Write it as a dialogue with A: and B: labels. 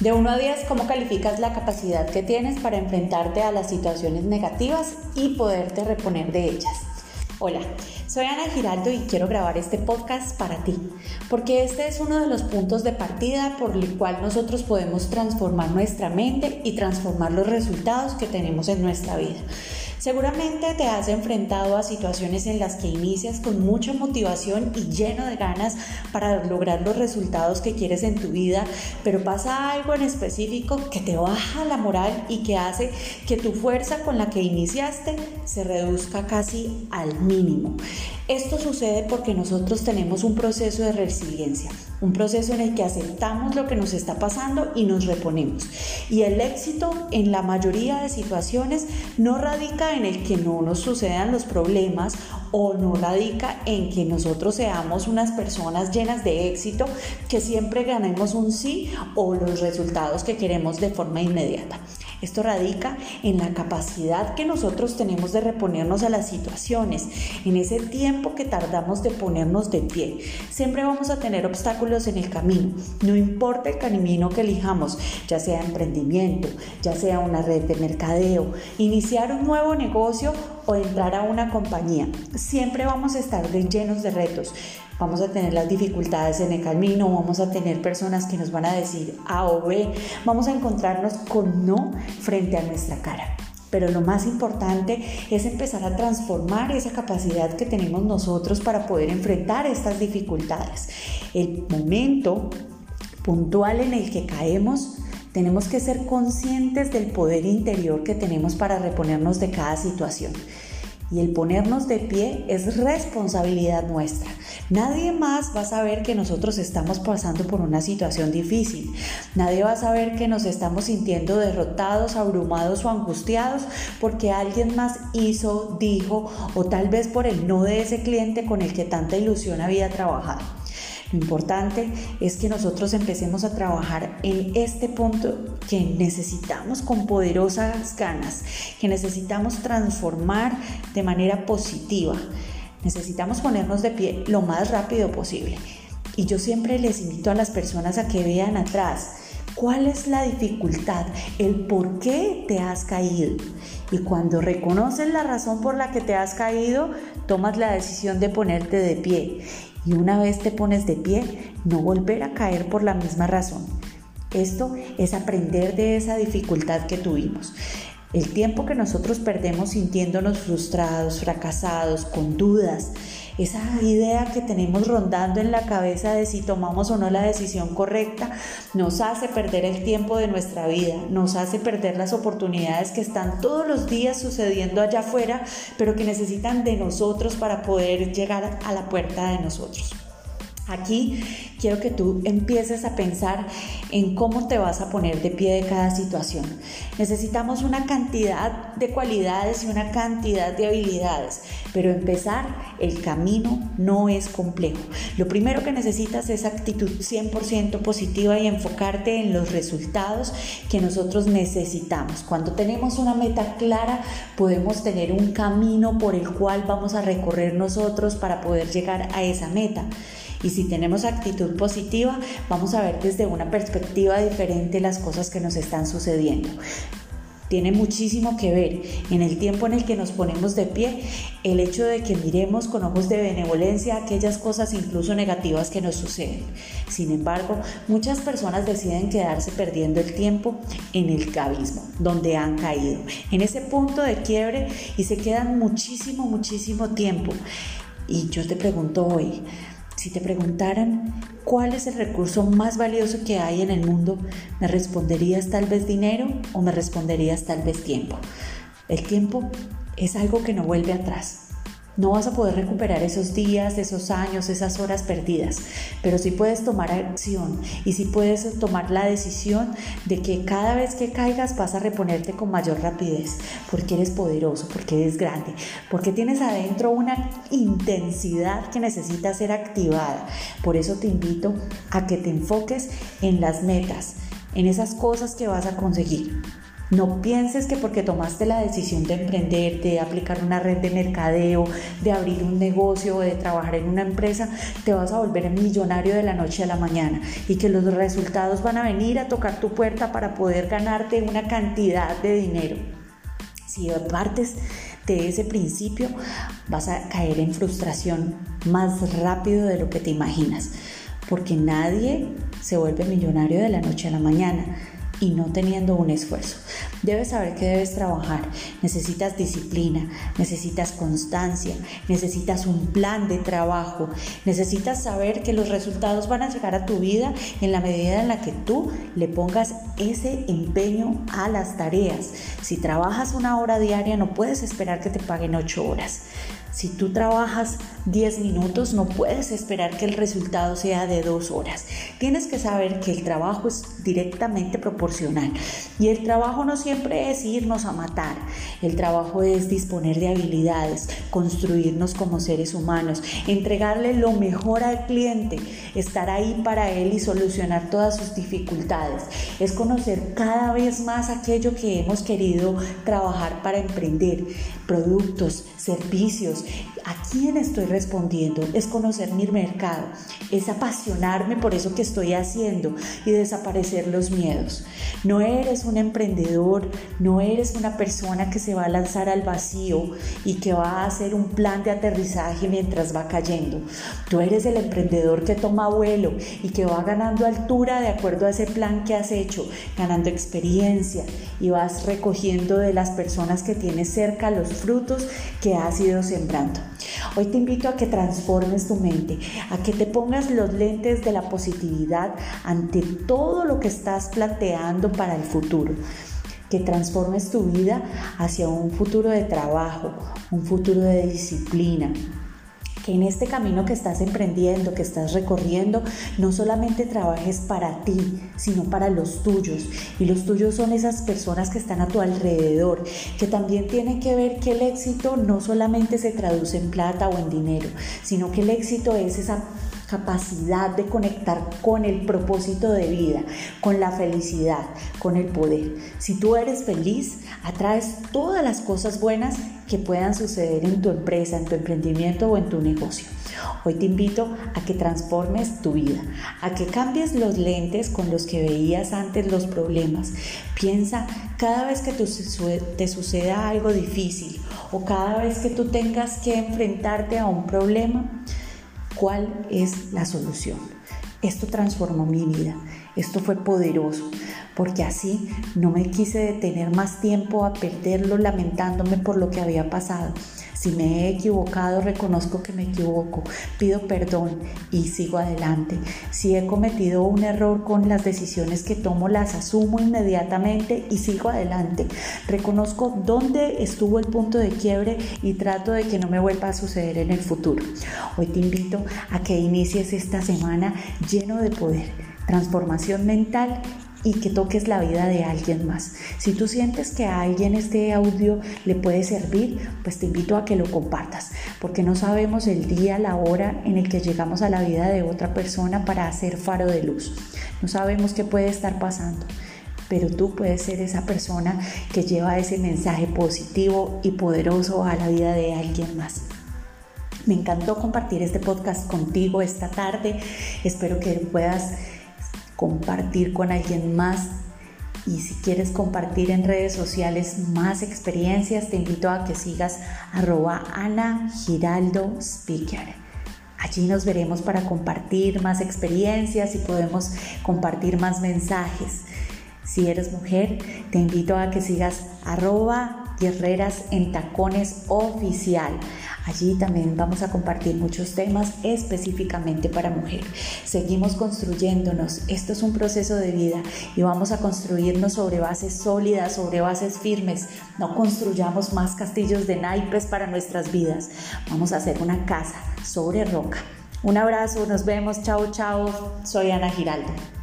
A: De 1 a 10, ¿cómo calificas la capacidad que tienes para enfrentarte a las situaciones negativas y poderte reponer de ellas? Hola, soy Ana Giraldo y quiero grabar este podcast para ti, porque este es uno de los puntos de partida por el cual nosotros podemos transformar nuestra mente y transformar los resultados que tenemos en nuestra vida. Seguramente te has enfrentado a situaciones en las que inicias con mucha motivación y lleno de ganas para lograr los resultados que quieres en tu vida, pero pasa algo en específico que te baja la moral y que hace que tu fuerza con la que iniciaste se reduzca casi al mínimo. Esto sucede porque nosotros tenemos un proceso de resiliencia, un proceso en el que aceptamos lo que nos está pasando y nos reponemos. Y el éxito en la mayoría de situaciones no radica en el que no nos sucedan los problemas o no radica en que nosotros seamos unas personas llenas de éxito, que siempre ganemos un sí o los resultados que queremos de forma inmediata. Esto radica en la capacidad que nosotros tenemos de reponernos a las situaciones, en ese tiempo que tardamos de ponernos de pie. Siempre vamos a tener obstáculos en el camino, no importa el camino que elijamos, ya sea emprendimiento, ya sea una red de mercadeo, iniciar un nuevo negocio o entrar a una compañía. Siempre vamos a estar llenos de retos. Vamos a tener las dificultades en el camino, vamos a tener personas que nos van a decir A o B, vamos a encontrarnos con no frente a nuestra cara. Pero lo más importante es empezar a transformar esa capacidad que tenemos nosotros para poder enfrentar estas dificultades. El momento puntual en el que caemos tenemos que ser conscientes del poder interior que tenemos para reponernos de cada situación. Y el ponernos de pie es responsabilidad nuestra. Nadie más va a saber que nosotros estamos pasando por una situación difícil. Nadie va a saber que nos estamos sintiendo derrotados, abrumados o angustiados porque alguien más hizo, dijo o tal vez por el no de ese cliente con el que tanta ilusión había trabajado. Lo importante es que nosotros empecemos a trabajar en este punto que necesitamos con poderosas ganas, que necesitamos transformar de manera positiva. Necesitamos ponernos de pie lo más rápido posible. Y yo siempre les invito a las personas a que vean atrás cuál es la dificultad, el por qué te has caído. Y cuando reconoces la razón por la que te has caído, tomas la decisión de ponerte de pie y una vez te pones de pie, no volver a caer por la misma razón. Esto es aprender de esa dificultad que tuvimos. El tiempo que nosotros perdemos sintiéndonos frustrados, fracasados, con dudas, esa idea que tenemos rondando en la cabeza de si tomamos o no la decisión correcta, nos hace perder el tiempo de nuestra vida, nos hace perder las oportunidades que están todos los días sucediendo allá afuera, pero que necesitan de nosotros para poder llegar a la puerta de nosotros. Aquí quiero que tú empieces a pensar en cómo te vas a poner de pie de cada situación. Necesitamos una cantidad de cualidades y una cantidad de habilidades, pero empezar el camino no es complejo. Lo primero que necesitas es actitud 100% positiva y enfocarte en los resultados que nosotros necesitamos. Cuando tenemos una meta clara, podemos tener un camino por el cual vamos a recorrer nosotros para poder llegar a esa meta. Y si tenemos actitud positiva, vamos a ver desde una perspectiva diferente las cosas que nos están sucediendo tiene muchísimo que ver en el tiempo en el que nos ponemos de pie, el hecho de que miremos con ojos de benevolencia aquellas cosas incluso negativas que nos suceden. Sin embargo, muchas personas deciden quedarse perdiendo el tiempo en el cabismo, donde han caído, en ese punto de quiebre y se quedan muchísimo, muchísimo tiempo. Y yo te pregunto hoy, si te preguntaran cuál es el recurso más valioso que hay en el mundo, ¿me responderías tal vez dinero o me responderías tal vez tiempo? El tiempo es algo que no vuelve atrás. No vas a poder recuperar esos días, esos años, esas horas perdidas, pero sí puedes tomar acción y sí puedes tomar la decisión de que cada vez que caigas vas a reponerte con mayor rapidez, porque eres poderoso, porque eres grande, porque tienes adentro una intensidad que necesita ser activada. Por eso te invito a que te enfoques en las metas, en esas cosas que vas a conseguir. No pienses que porque tomaste la decisión de emprender, de aplicar una red de mercadeo, de abrir un negocio o de trabajar en una empresa, te vas a volver millonario de la noche a la mañana y que los resultados van a venir a tocar tu puerta para poder ganarte una cantidad de dinero. Si partes de ese principio, vas a caer en frustración más rápido de lo que te imaginas, porque nadie se vuelve millonario de la noche a la mañana y no teniendo un esfuerzo. Debes saber que debes trabajar. Necesitas disciplina, necesitas constancia, necesitas un plan de trabajo, necesitas saber que los resultados van a llegar a tu vida en la medida en la que tú le pongas ese empeño a las tareas. Si trabajas una hora diaria no puedes esperar que te paguen ocho horas. Si tú trabajas 10 minutos, no puedes esperar que el resultado sea de dos horas. Tienes que saber que el trabajo es directamente proporcional. Y el trabajo no siempre es irnos a matar. El trabajo es disponer de habilidades, construirnos como seres humanos, entregarle lo mejor al cliente, estar ahí para él y solucionar todas sus dificultades. Es conocer cada vez más aquello que hemos querido trabajar para emprender, productos, servicios Deus. ¿A quién estoy respondiendo? Es conocer mi mercado, es apasionarme por eso que estoy haciendo y desaparecer los miedos. No eres un emprendedor, no eres una persona que se va a lanzar al vacío y que va a hacer un plan de aterrizaje mientras va cayendo. Tú eres el emprendedor que toma vuelo y que va ganando altura de acuerdo a ese plan que has hecho, ganando experiencia y vas recogiendo de las personas que tienes cerca los frutos que has ido sembrando Hoy te invito a que transformes tu mente, a que te pongas los lentes de la positividad ante todo lo que estás planteando para el futuro. Que transformes tu vida hacia un futuro de trabajo, un futuro de disciplina, en este camino que estás emprendiendo, que estás recorriendo, no solamente trabajes para ti, sino para los tuyos. Y los tuyos son esas personas que están a tu alrededor, que también tienen que ver que el éxito no solamente se traduce en plata o en dinero, sino que el éxito es esa capacidad de conectar con el propósito de vida, con la felicidad, con el poder. Si tú eres feliz, atraes todas las cosas buenas que puedan suceder en tu empresa, en tu emprendimiento o en tu negocio. Hoy te invito a que transformes tu vida, a que cambies los lentes con los que veías antes los problemas. Piensa cada vez que te suceda algo difícil o cada vez que tú tengas que enfrentarte a un problema, cuál es la solución. Esto transformó mi vida, esto fue poderoso, porque así no me quise detener más tiempo a perderlo lamentándome por lo que había pasado, si me he equivocado, reconozco que me equivoco, pido perdón y sigo adelante. Si he cometido un error con las decisiones que tomo, las asumo inmediatamente y sigo adelante. Reconozco dónde estuvo el punto de quiebre y trato de que no me vuelva a suceder en el futuro. Hoy te invito a que inicies esta semana lleno de poder, transformación mental y que toques la vida de alguien más. Si tú sientes que a alguien este audio le puede servir, pues te invito a que lo compartas, porque no sabemos el día, la hora en el que llegamos a la vida de otra persona para hacer faro de luz. No sabemos qué puede estar pasando, pero tú puedes ser esa persona que lleva ese mensaje positivo y poderoso a la vida de alguien más. Me encantó compartir este podcast contigo esta tarde. Espero que puedas compartir con alguien más. Y si quieres compartir en redes sociales más experiencias, te invito a que sigas arroba Ana Giraldo Speaker. Allí nos veremos para compartir más experiencias y podemos compartir más mensajes. Si eres mujer, te invito a que sigas arroba guerreras en tacones oficial. Allí también vamos a compartir muchos temas específicamente para mujer. Seguimos construyéndonos. Esto es un proceso de vida y vamos a construirnos sobre bases sólidas, sobre bases firmes. No construyamos más castillos de naipes para nuestras vidas. Vamos a hacer una casa sobre roca. Un abrazo, nos vemos, chao, chao. Soy Ana Giraldo.